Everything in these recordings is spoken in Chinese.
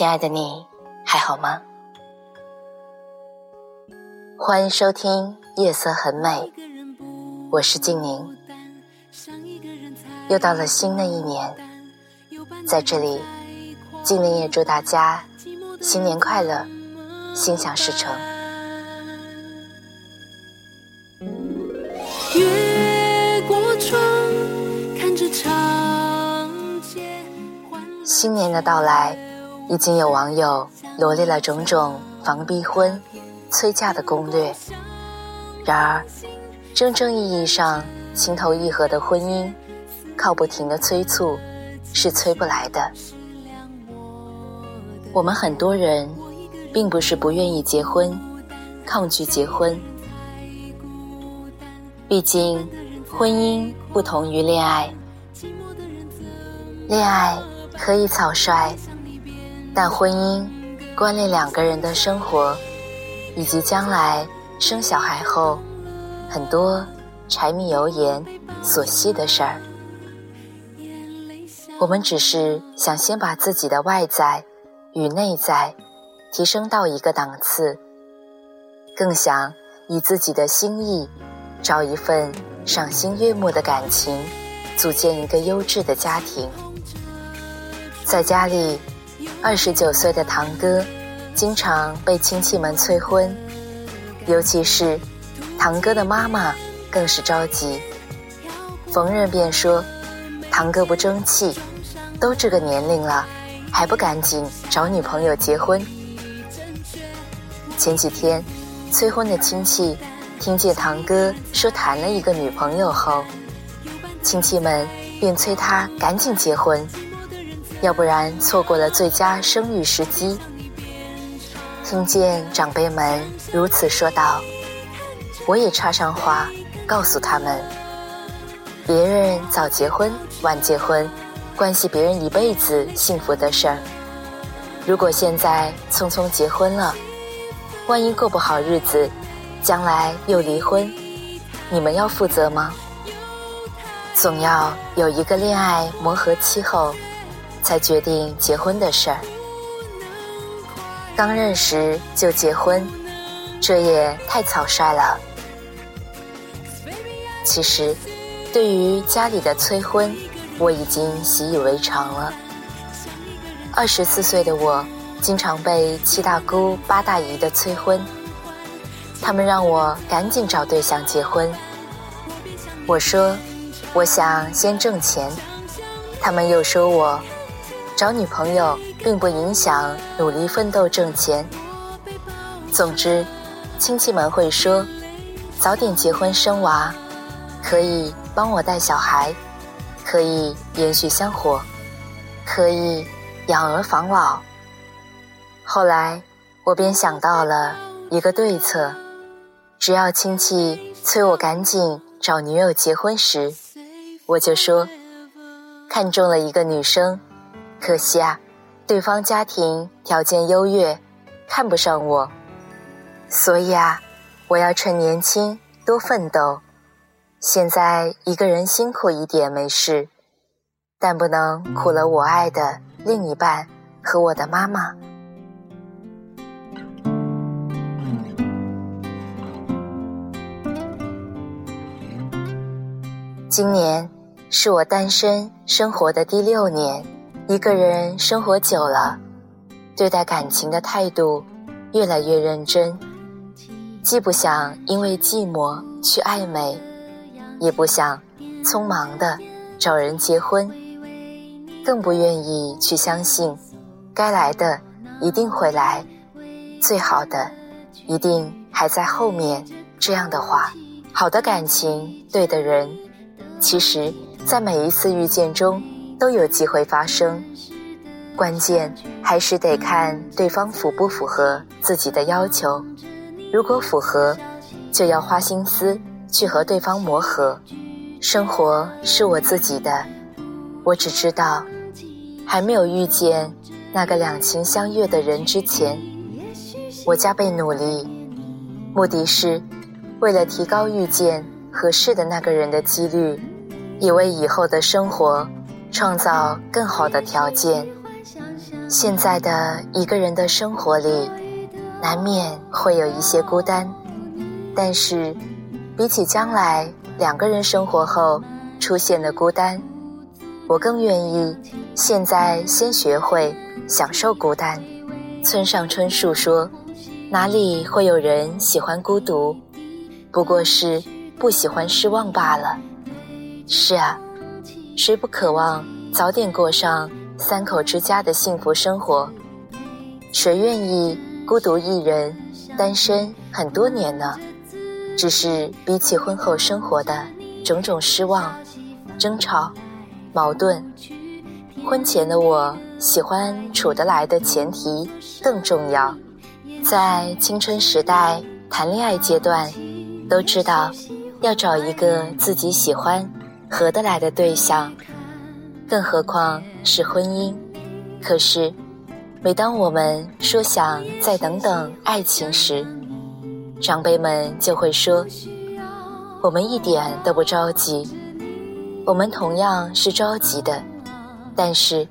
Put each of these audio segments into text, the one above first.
亲爱的你，还好吗？欢迎收听《夜色很美》，我是静宁。又到了新的一年，在这里，静宁也祝大家新年快乐，心想事成。新年的到来，已经有网友罗列了种种防逼婚、催嫁的攻略。然而，真正意义上情投意合的婚姻，靠不停的催促是催不来的。我们很多人，并不是不愿意结婚，抗拒结婚。毕竟，婚姻不同于恋爱，恋爱。可以草率，但婚姻关联两个人的生活，以及将来生小孩后很多柴米油盐所系的事儿。我们只是想先把自己的外在与内在提升到一个档次，更想以自己的心意找一份赏心悦目的感情，组建一个优质的家庭。在家里，二十九岁的堂哥经常被亲戚们催婚，尤其是堂哥的妈妈更是着急，逢人便说堂哥不争气，都这个年龄了，还不赶紧找女朋友结婚。前几天，催婚的亲戚听见堂哥说谈了一个女朋友后，亲戚们便催他赶紧结婚。要不然错过了最佳生育时机。听见长辈们如此说道，我也插上话，告诉他们：别人早结婚、晚结婚，关系别人一辈子幸福的事儿。如果现在匆匆结婚了，万一过不好日子，将来又离婚，你们要负责吗？总要有一个恋爱磨合期后。才决定结婚的事儿，刚认识就结婚，这也太草率了。其实，对于家里的催婚，我已经习以为常了。二十四岁的我，经常被七大姑八大姨的催婚，他们让我赶紧找对象结婚。我说，我想先挣钱，他们又说我。找女朋友并不影响努力奋斗挣钱。总之，亲戚们会说，早点结婚生娃，可以帮我带小孩，可以延续香火，可以养儿防老。后来，我便想到了一个对策：只要亲戚催我赶紧找女友结婚时，我就说，看中了一个女生。可惜啊，对方家庭条件优越，看不上我，所以啊，我要趁年轻多奋斗。现在一个人辛苦一点没事，但不能苦了我爱的另一半和我的妈妈。今年是我单身生活的第六年。一个人生活久了，对待感情的态度越来越认真，既不想因为寂寞去暧昧，也不想匆忙的找人结婚，更不愿意去相信该来的一定会来，最好的一定还在后面这样的话。好的感情，对的人，其实，在每一次遇见中。都有机会发生，关键还是得看对方符不符合自己的要求。如果符合，就要花心思去和对方磨合。生活是我自己的，我只知道，还没有遇见那个两情相悦的人之前，我加倍努力，目的是为了提高遇见合适的那个人的几率，也为以后的生活创造更好的条件。现在的一个人的生活里，难免会有一些孤单，但是比起将来。两个人生活后出现的孤单，我更愿意现在先学会享受孤单。村上春树说：“哪里会有人喜欢孤独？不过是不喜欢失望罢了。”是啊，谁不渴望早点过上三口之家的幸福生活？谁愿意孤独一人单身很多年呢？只是比起婚后生活的种种失望、争吵、矛盾，婚前的我喜欢处得来的前提更重要。在青春时代谈恋爱阶段，都知道要找一个自己喜欢、合得来的对象，更何况是婚姻。可是，每当我们说想再等等爱情时，长辈们就会说：“我们一点都不着急，我们同样是着急的，但是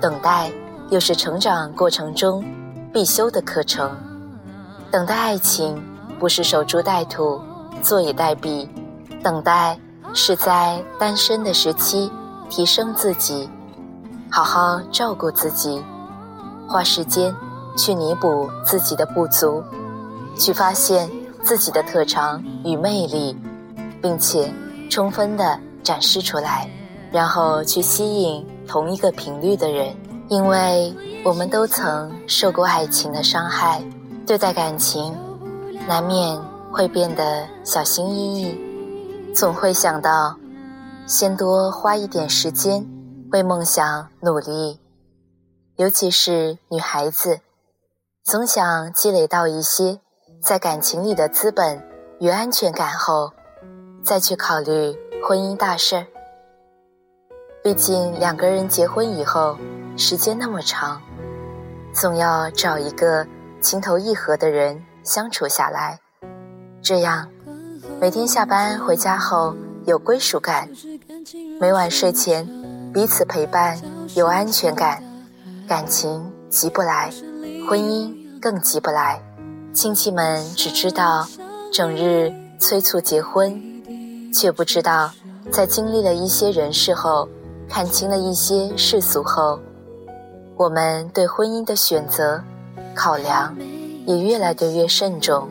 等待又是成长过程中必修的课程。等待爱情不是守株待兔、坐以待毙，等待是在单身的时期提升自己，好好照顾自己，花时间去弥补自己的不足。”去发现自己的特长与魅力，并且充分的展示出来，然后去吸引同一个频率的人，因为我们都曾受过爱情的伤害，对待感情难免会变得小心翼翼，总会想到先多花一点时间为梦想努力，尤其是女孩子，总想积累到一些。在感情里的资本与安全感后，再去考虑婚姻大事儿。毕竟两个人结婚以后，时间那么长，总要找一个情投意合的人相处下来，这样每天下班回家后有归属感，每晚睡前彼此陪伴有安全感，感情急不来，婚姻更急不来。亲戚们只知道整日催促结婚，却不知道在经历了一些人事后，看清了一些世俗后，我们对婚姻的选择、考量也越来越慎重。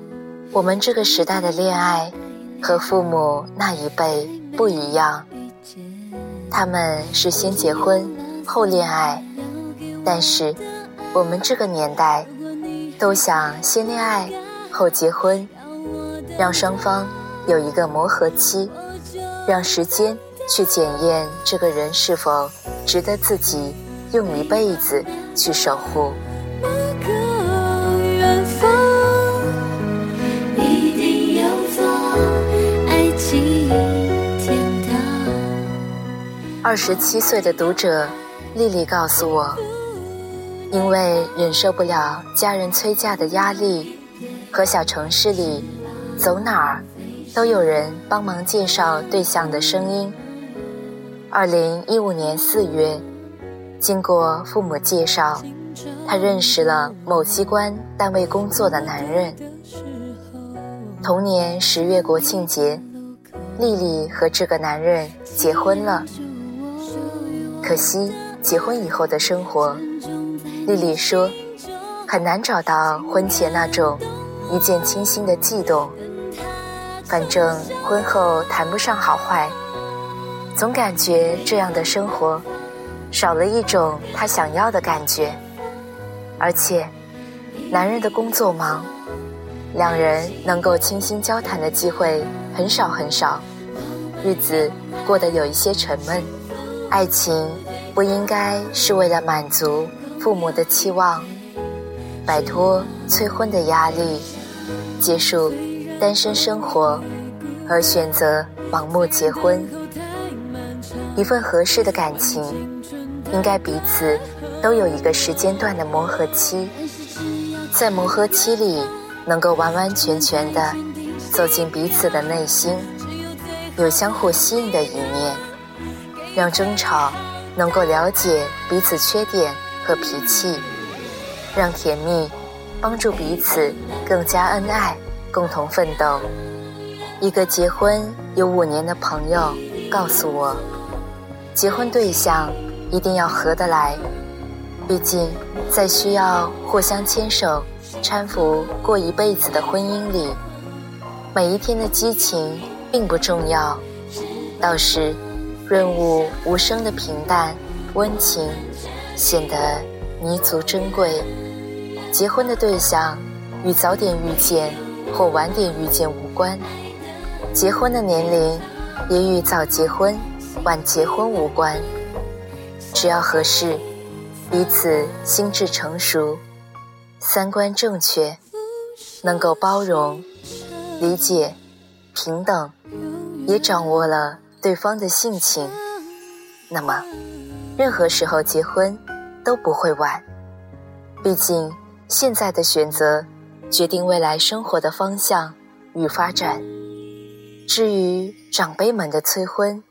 我们这个时代的恋爱和父母那一辈不一样，他们是先结婚后恋爱，但是我们这个年代。都想先恋爱后结婚，让双方有一个磨合期，让时间去检验这个人是否值得自己用一辈子去守护。二十七岁的读者丽丽告诉我。因为忍受不了家人催嫁的压力，和小城市里走哪儿都有人帮忙介绍对象的声音。二零一五年四月，经过父母介绍，她认识了某机关单位工作的男人。同年十月国庆节，丽丽和这个男人结婚了。可惜结婚以后的生活。丽丽说：“很难找到婚前那种一见倾心的悸动。反正婚后谈不上好坏，总感觉这样的生活少了一种她想要的感觉。而且，男人的工作忙，两人能够倾心交谈的机会很少很少，日子过得有一些沉闷。爱情不应该是为了满足。”父母的期望，摆脱催婚的压力，结束单身生活，而选择盲目结婚。一份合适的感情，应该彼此都有一个时间段的磨合期，在磨合期里，能够完完全全的走进彼此的内心，有相互吸引的一面，让争吵能够了解彼此缺点。和脾气，让甜蜜帮助彼此更加恩爱，共同奋斗。一个结婚有五年的朋友告诉我，结婚对象一定要合得来，毕竟在需要互相牵手、搀扶过一辈子的婚姻里，每一天的激情并不重要，倒是润物无声的平淡温情。显得弥足珍贵。结婚的对象与早点遇见或晚点遇见无关，结婚的年龄也与早结婚晚结婚无关。只要合适，彼此心智成熟，三观正确，能够包容、理解、平等，也掌握了对方的性情，那么。任何时候结婚都不会晚，毕竟现在的选择决定未来生活的方向与发展。至于长辈们的催婚，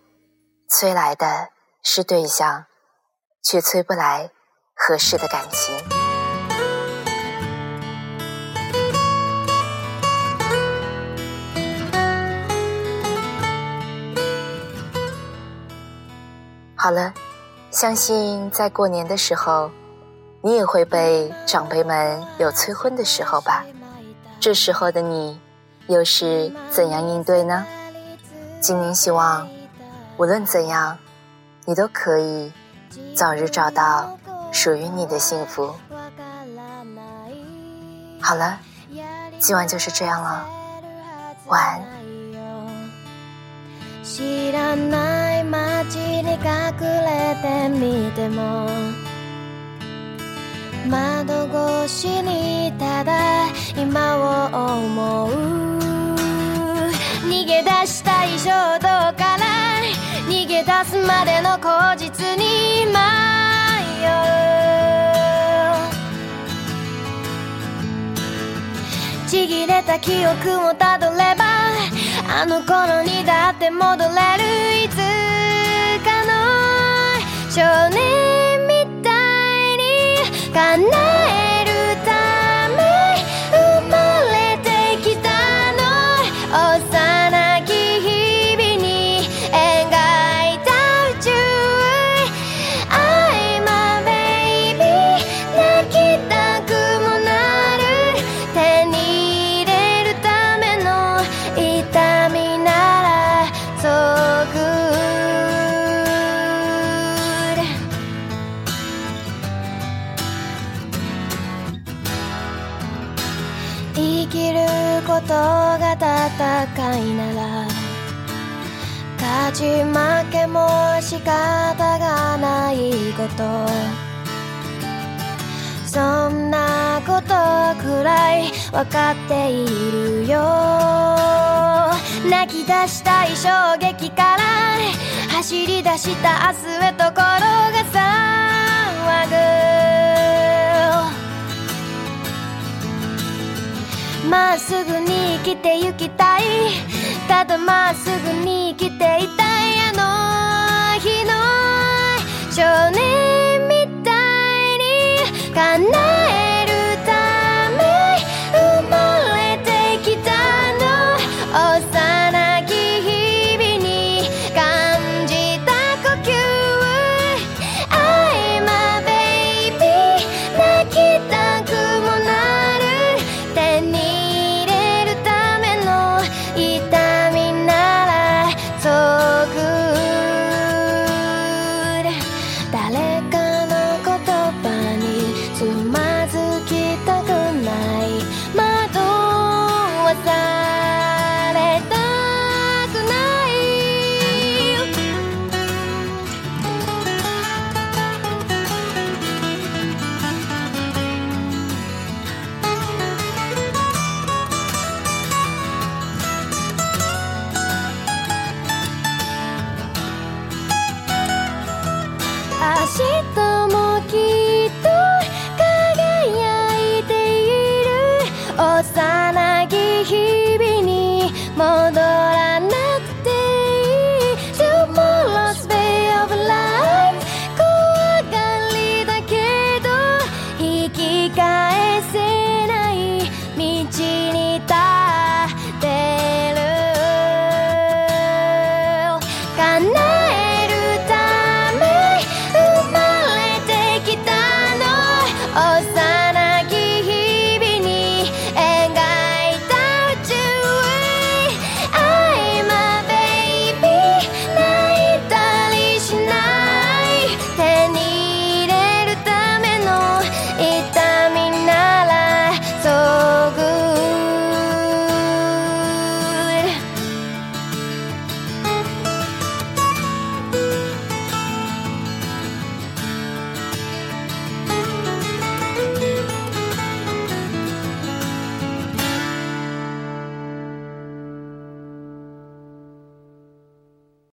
催来的是对象，却催不来合适的感情。好了。相信在过年的时候，你也会被长辈们有催婚的时候吧？这时候的你，又是怎样应对呢？今年希望，无论怎样，你都可以早日找到属于你的幸福。好了，今晚就是这样了，晚安。知らない街に隠れてみても窓越しにただ今を思う。逃げ出したい衝動から逃げ出すまでの口実に迷う。ちぎれた記憶をたどればあの頃にだって戻れるいつかの少年仕方がないこと。そんなことくらいわかっているよ。泣き出したい衝撃から走り出した明日へと心が騒ぐまっすぐに生きてゆきたい。ただまっすぐに生きていたい。あの。少年みたいに叶